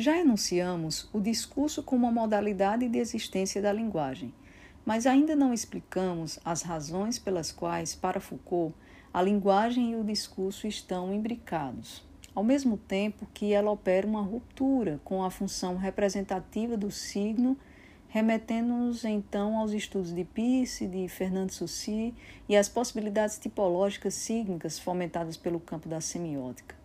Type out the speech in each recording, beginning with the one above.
Já enunciamos o discurso como uma modalidade de existência da linguagem, mas ainda não explicamos as razões pelas quais, para Foucault, a linguagem e o discurso estão imbricados, ao mesmo tempo que ela opera uma ruptura com a função representativa do signo, remetendo-nos então aos estudos de Peirce, de Fernando Saussure e às possibilidades tipológicas sígnicas fomentadas pelo campo da semiótica.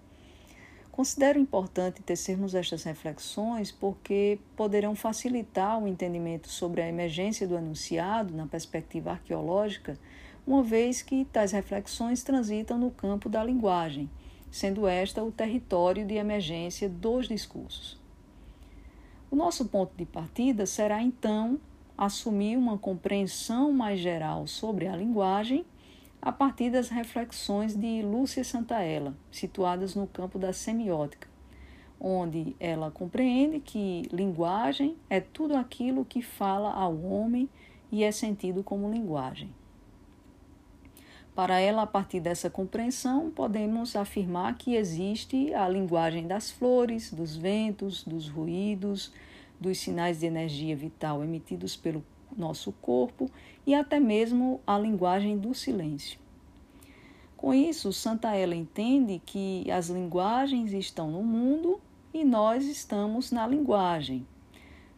Considero importante tecermos estas reflexões porque poderão facilitar o entendimento sobre a emergência do enunciado na perspectiva arqueológica, uma vez que tais reflexões transitam no campo da linguagem, sendo esta o território de emergência dos discursos. O nosso ponto de partida será então assumir uma compreensão mais geral sobre a linguagem a partir das reflexões de Lúcia Santaella, situadas no campo da semiótica, onde ela compreende que linguagem é tudo aquilo que fala ao homem e é sentido como linguagem. Para ela, a partir dessa compreensão, podemos afirmar que existe a linguagem das flores, dos ventos, dos ruídos, dos sinais de energia vital emitidos pelo nosso corpo e até mesmo a linguagem do silêncio. Com isso, Santa Ela entende que as linguagens estão no mundo e nós estamos na linguagem.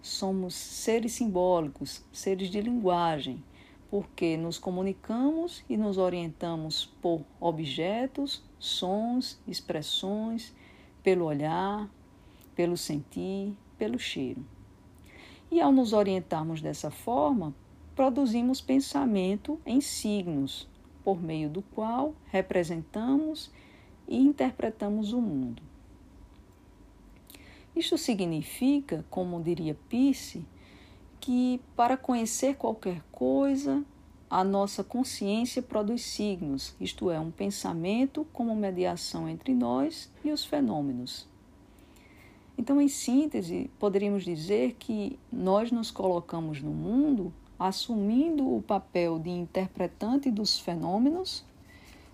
Somos seres simbólicos, seres de linguagem, porque nos comunicamos e nos orientamos por objetos, sons, expressões, pelo olhar, pelo sentir, pelo cheiro. E ao nos orientarmos dessa forma, produzimos pensamento em signos, por meio do qual representamos e interpretamos o mundo. Isto significa, como diria Peirce, que para conhecer qualquer coisa, a nossa consciência produz signos, isto é, um pensamento como mediação entre nós e os fenômenos. Então, em síntese, poderíamos dizer que nós nos colocamos no mundo assumindo o papel de interpretante dos fenômenos,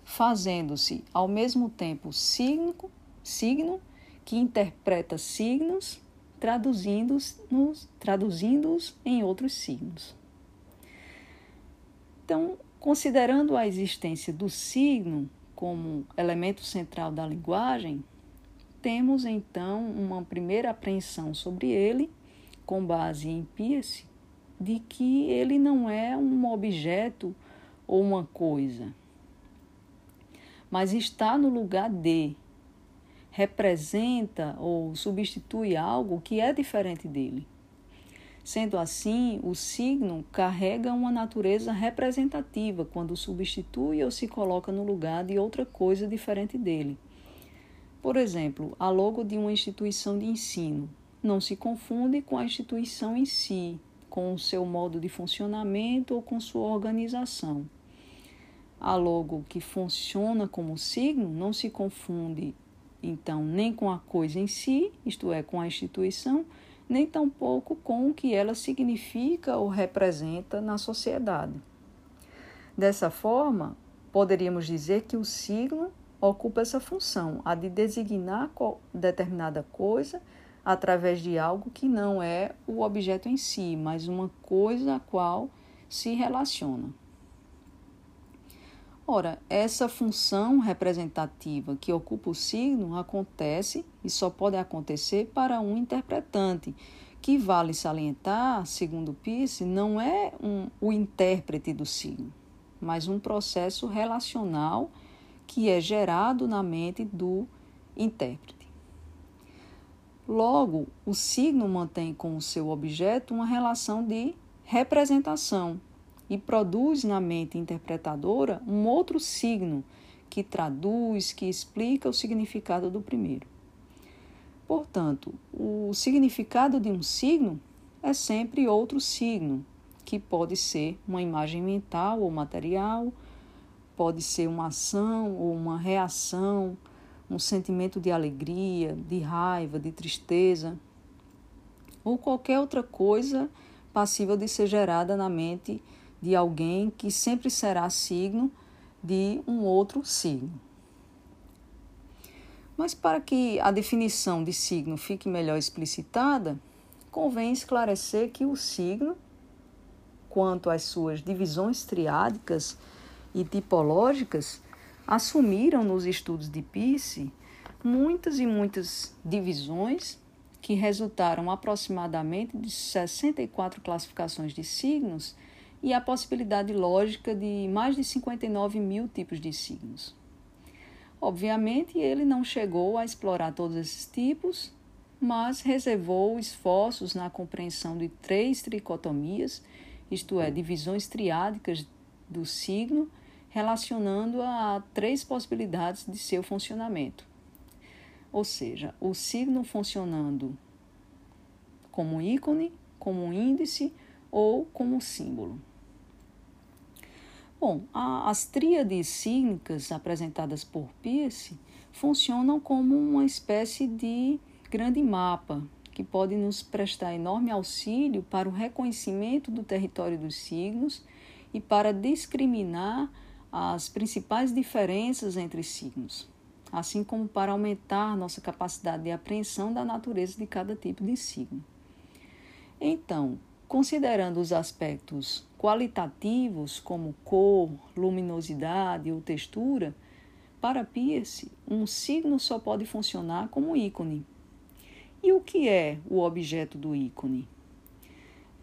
fazendo-se ao mesmo tempo signo, signo que interpreta signos, traduzindo-os traduzindo em outros signos. Então, considerando a existência do signo como elemento central da linguagem, temos então uma primeira apreensão sobre ele, com base em Peirce, de que ele não é um objeto ou uma coisa, mas está no lugar de, representa ou substitui algo que é diferente dele. Sendo assim, o signo carrega uma natureza representativa quando substitui ou se coloca no lugar de outra coisa diferente dele. Por exemplo, a logo de uma instituição de ensino não se confunde com a instituição em si, com o seu modo de funcionamento ou com sua organização. A logo que funciona como signo não se confunde, então, nem com a coisa em si, isto é, com a instituição, nem tampouco com o que ela significa ou representa na sociedade. Dessa forma, poderíamos dizer que o signo ocupa essa função, a de designar determinada coisa através de algo que não é o objeto em si, mas uma coisa a qual se relaciona. Ora, essa função representativa que ocupa o signo acontece e só pode acontecer para um interpretante, que vale salientar, segundo Peirce, não é um, o intérprete do signo, mas um processo relacional que é gerado na mente do intérprete. Logo, o signo mantém com o seu objeto uma relação de representação e produz na mente interpretadora um outro signo que traduz, que explica o significado do primeiro. Portanto, o significado de um signo é sempre outro signo, que pode ser uma imagem mental ou material, Pode ser uma ação ou uma reação, um sentimento de alegria, de raiva, de tristeza, ou qualquer outra coisa passível de ser gerada na mente de alguém que sempre será signo de um outro signo. Mas para que a definição de signo fique melhor explicitada, convém esclarecer que o signo, quanto às suas divisões triádicas e tipológicas, assumiram nos estudos de Peirce muitas e muitas divisões que resultaram aproximadamente de 64 classificações de signos e a possibilidade lógica de mais de 59 mil tipos de signos. Obviamente, ele não chegou a explorar todos esses tipos, mas reservou esforços na compreensão de três tricotomias, isto é, divisões triádicas do signo, relacionando a três possibilidades de seu funcionamento. Ou seja, o signo funcionando como ícone, como índice ou como símbolo. Bom, a, as tríades sígnicas apresentadas por Peirce funcionam como uma espécie de grande mapa que pode nos prestar enorme auxílio para o reconhecimento do território dos signos e para discriminar as principais diferenças entre signos, assim como para aumentar nossa capacidade de apreensão da natureza de cada tipo de signo. Então, considerando os aspectos qualitativos, como cor, luminosidade ou textura, para Peirce, um signo só pode funcionar como ícone. E o que é o objeto do ícone?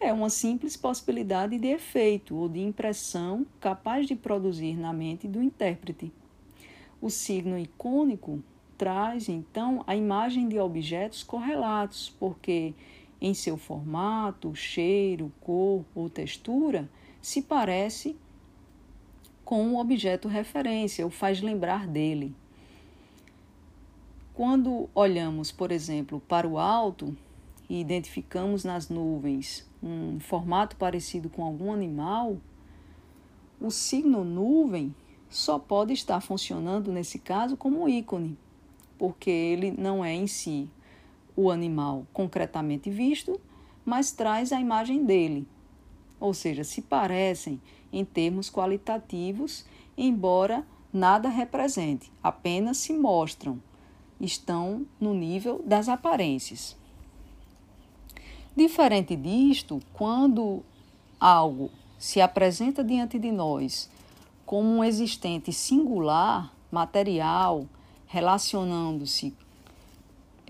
É uma simples possibilidade de efeito ou de impressão capaz de produzir na mente do intérprete. O signo icônico traz, então, a imagem de objetos correlatos, porque em seu formato, cheiro, cor ou textura, se parece com o objeto referência ou faz lembrar dele. Quando olhamos, por exemplo, para o alto e identificamos nas nuvens um formato parecido com algum animal, o signo nuvem só pode estar funcionando nesse caso como ícone, porque ele não é em si o animal concretamente visto, mas traz a imagem dele. Ou seja, se parecem em termos qualitativos, embora nada represente, apenas se mostram, estão no nível das aparências. Diferente disto, quando algo se apresenta diante de nós como um existente singular, material, relacionando-se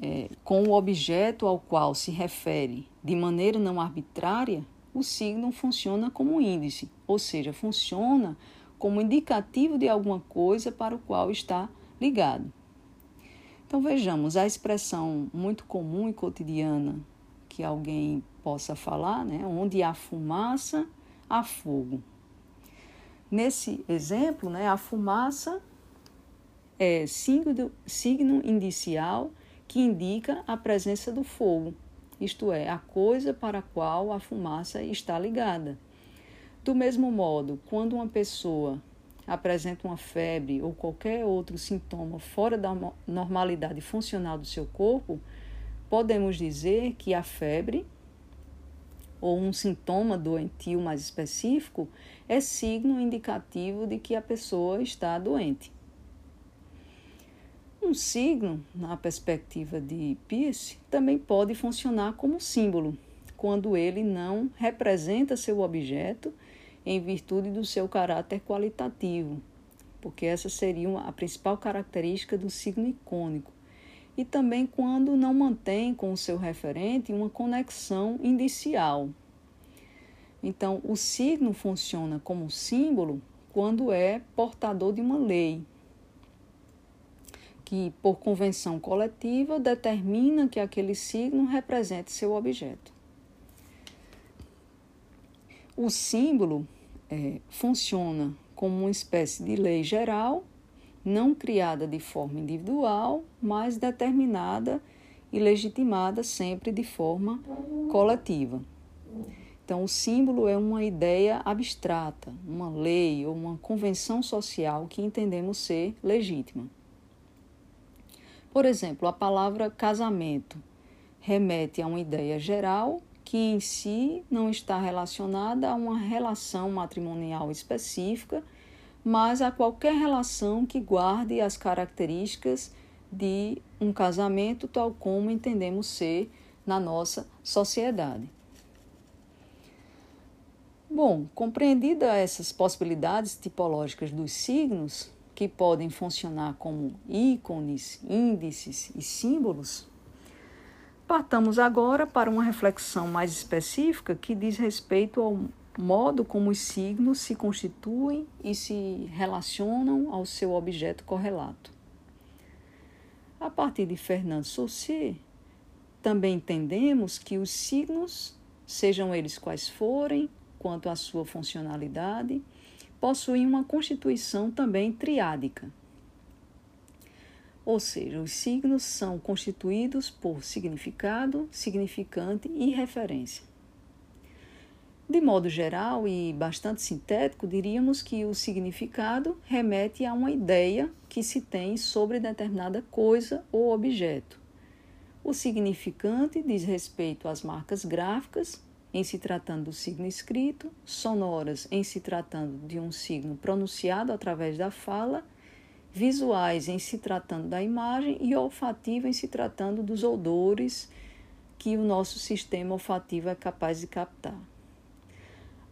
é, com o objeto ao qual se refere de maneira não arbitrária, o signo funciona como índice, ou seja, funciona como indicativo de alguma coisa para o qual está ligado. Então vejamos a expressão muito comum e cotidiana que alguém possa falar, né? onde há fumaça, há fogo. Nesse exemplo, né, a fumaça é signo, signo indicial que indica a presença do fogo, isto é, a coisa para a qual a fumaça está ligada. Do mesmo modo, quando uma pessoa apresenta uma febre ou qualquer outro sintoma fora da normalidade funcional do seu corpo, podemos dizer que a febre ou um sintoma doentio mais específico é signo indicativo de que a pessoa está doente. Um signo, na perspectiva de Peirce, também pode funcionar como símbolo, quando ele não representa seu objeto em virtude do seu caráter qualitativo, porque essa seria a principal característica do signo icônico, e também quando não mantém com o seu referente uma conexão indicial. Então, o signo funciona como símbolo quando é portador de uma lei, que, por convenção coletiva, determina que aquele signo represente seu objeto. O símbolo é, funciona como uma espécie de lei geral, não criada de forma individual, mas determinada e legitimada sempre de forma coletiva. Então, o símbolo é uma ideia abstrata, uma lei ou uma convenção social que entendemos ser legítima. Por exemplo, a palavra casamento remete a uma ideia geral que em si não está relacionada a uma relação matrimonial específica, mas a qualquer relação que guarde as características de um casamento tal como entendemos ser na nossa sociedade. Bom, compreendida essas possibilidades tipológicas dos signos, que podem funcionar como ícones, índices e símbolos, partamos agora para uma reflexão mais específica que diz respeito ao modo como os signos se constituem e se relacionam ao seu objeto correlato. A partir de Fernando Saussure, também entendemos que os signos, sejam eles quais forem, quanto à sua funcionalidade, possuem uma constituição também triádica. Ou seja, os signos são constituídos por significado, significante e referência. De modo geral e bastante sintético, diríamos que o significado remete a uma ideia que se tem sobre determinada coisa ou objeto. O significante diz respeito às marcas gráficas, em se tratando do signo escrito, sonoras em se tratando de um signo pronunciado através da fala, visuais em se tratando da imagem e olfativa em se tratando dos odores que o nosso sistema olfativo é capaz de captar.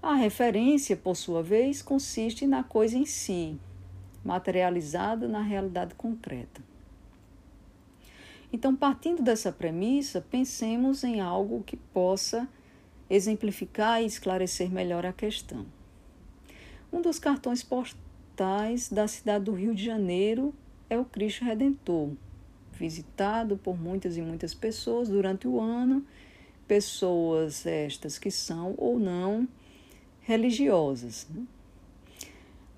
A referência, por sua vez, consiste na coisa em si, materializada na realidade concreta. Então, partindo dessa premissa, pensemos em algo que possa exemplificar e esclarecer melhor a questão. Um dos cartões postais da cidade do Rio de Janeiro é o Cristo Redentor, visitado por muitas e muitas pessoas durante o ano, pessoas estas que são ou não religiosas. Né?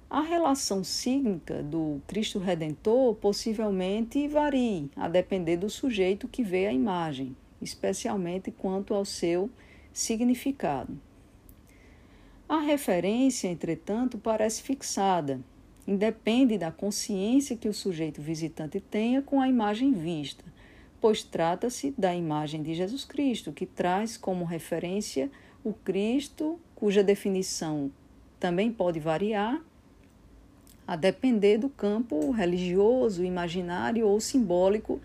A relação sígnica do Cristo Redentor possivelmente varie, a depender do sujeito que vê a imagem, especialmente quanto ao seu significado. A referência, entretanto, parece fixada, independe da consciência que o sujeito visitante tenha com a imagem vista, pois trata-se da imagem de Jesus Cristo, que traz como referência o Cristo cuja definição também pode variar, a depender do campo religioso, imaginário ou simbólico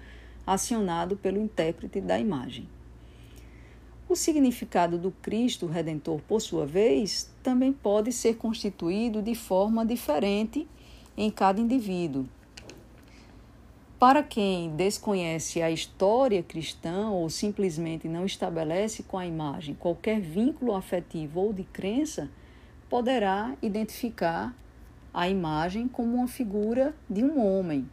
acionado pelo intérprete da imagem. O significado do Cristo Redentor, por sua vez, também pode ser constituído de forma diferente em cada indivíduo. Para quem desconhece a história cristã ou simplesmente não estabelece com a imagem qualquer vínculo afetivo ou de crença, poderá identificar a imagem como uma figura de um homem,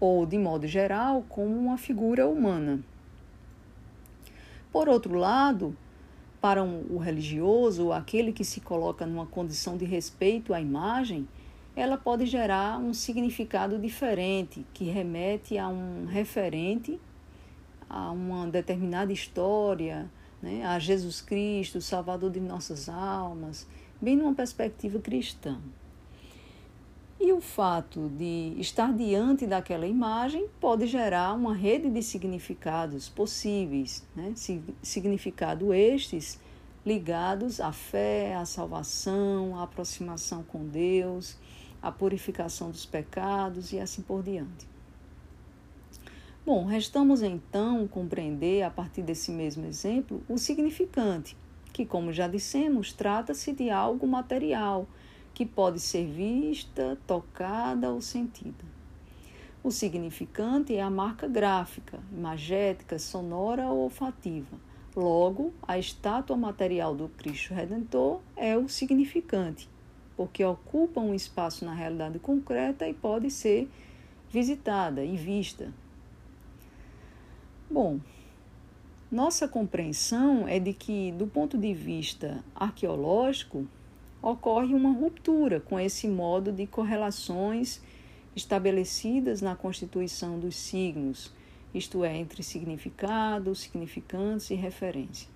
ou, de modo geral, como uma figura humana. Por outro lado, para um, o religioso, aquele que se coloca numa condição de respeito à imagem, ela pode gerar um significado diferente, que remete a um referente, a uma determinada história, né, a Jesus Cristo, Salvador de nossas almas, bem numa perspectiva cristã. E o fato de estar diante daquela imagem pode gerar uma rede de significados possíveis, né? significado estes ligados à fé, à salvação, à aproximação com Deus, a purificação dos pecados e assim por diante. Bom, restamos então compreender, a partir desse mesmo exemplo, o significante, que, como já dissemos, trata-se de algo material, que pode ser vista, tocada ou sentida. O significante é a marca gráfica, imagética, sonora ou olfativa. Logo, a estátua material do Cristo Redentor é o significante, porque ocupa um espaço na realidade concreta e pode ser visitada e vista. Bom, nossa compreensão é de que, do ponto de vista arqueológico, ocorre uma ruptura com esse modo de correlações estabelecidas na constituição dos signos, isto é, entre significados, significantes e referência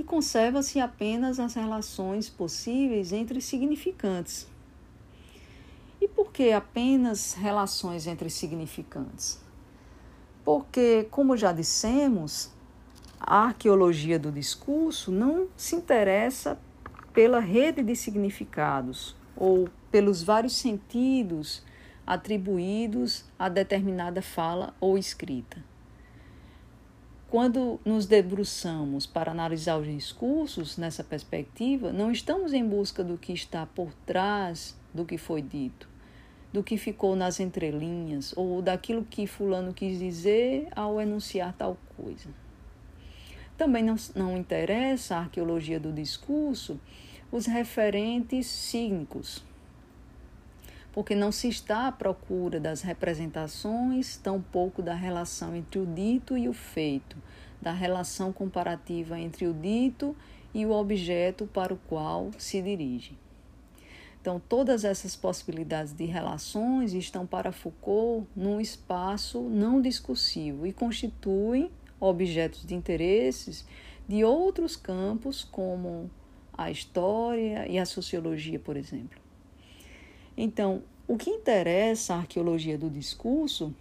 e conserva-se apenas as relações possíveis entre significantes. E por que apenas relações entre significantes? Porque, como já dissemos, a arqueologia do discurso não se interessa pela rede de significados ou pelos vários sentidos atribuídos a determinada fala ou escrita. Quando nos debruçamos para analisar os discursos nessa perspectiva, não estamos em busca do que está por trás do que foi dito, do que ficou nas entrelinhas ou daquilo que Fulano quis dizer ao enunciar tal coisa. Também não, não interessa a arqueologia do discurso os referentes cínicos, porque não se está à procura das representações, tampouco da relação entre o dito e o feito, da relação comparativa entre o dito e o objeto para o qual se dirige. Então, todas essas possibilidades de relações estão para Foucault num espaço não discursivo e constituem objetos de interesses de outros campos, como a história e a sociologia, por exemplo. Então, o que interessa a arqueologia do discurso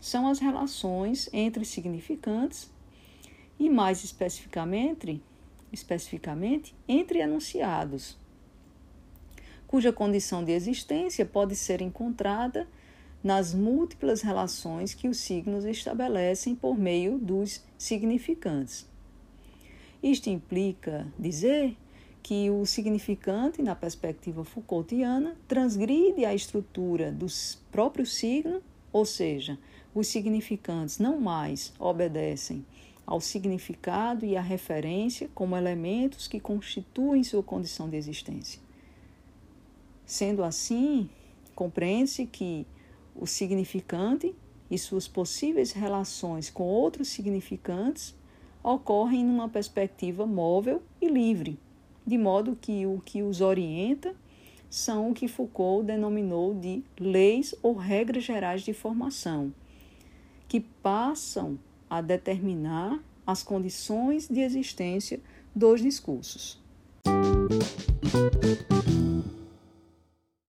são as relações entre significantes e, mais especificamente, especificamente entre enunciados, cuja condição de existência pode ser encontrada nas múltiplas relações que os signos estabelecem por meio dos significantes. Isto implica dizer que o significante, na perspectiva Foucaultiana, transgride a estrutura do próprio signo, ou seja, os significantes não mais obedecem ao significado e à referência como elementos que constituem sua condição de existência. Sendo assim, compreende-se que o significante e suas possíveis relações com outros significantes ocorrem numa perspectiva móvel e livre, de modo que o que os orienta são o que Foucault denominou de leis ou regras gerais de formação, que passam a determinar as condições de existência dos discursos.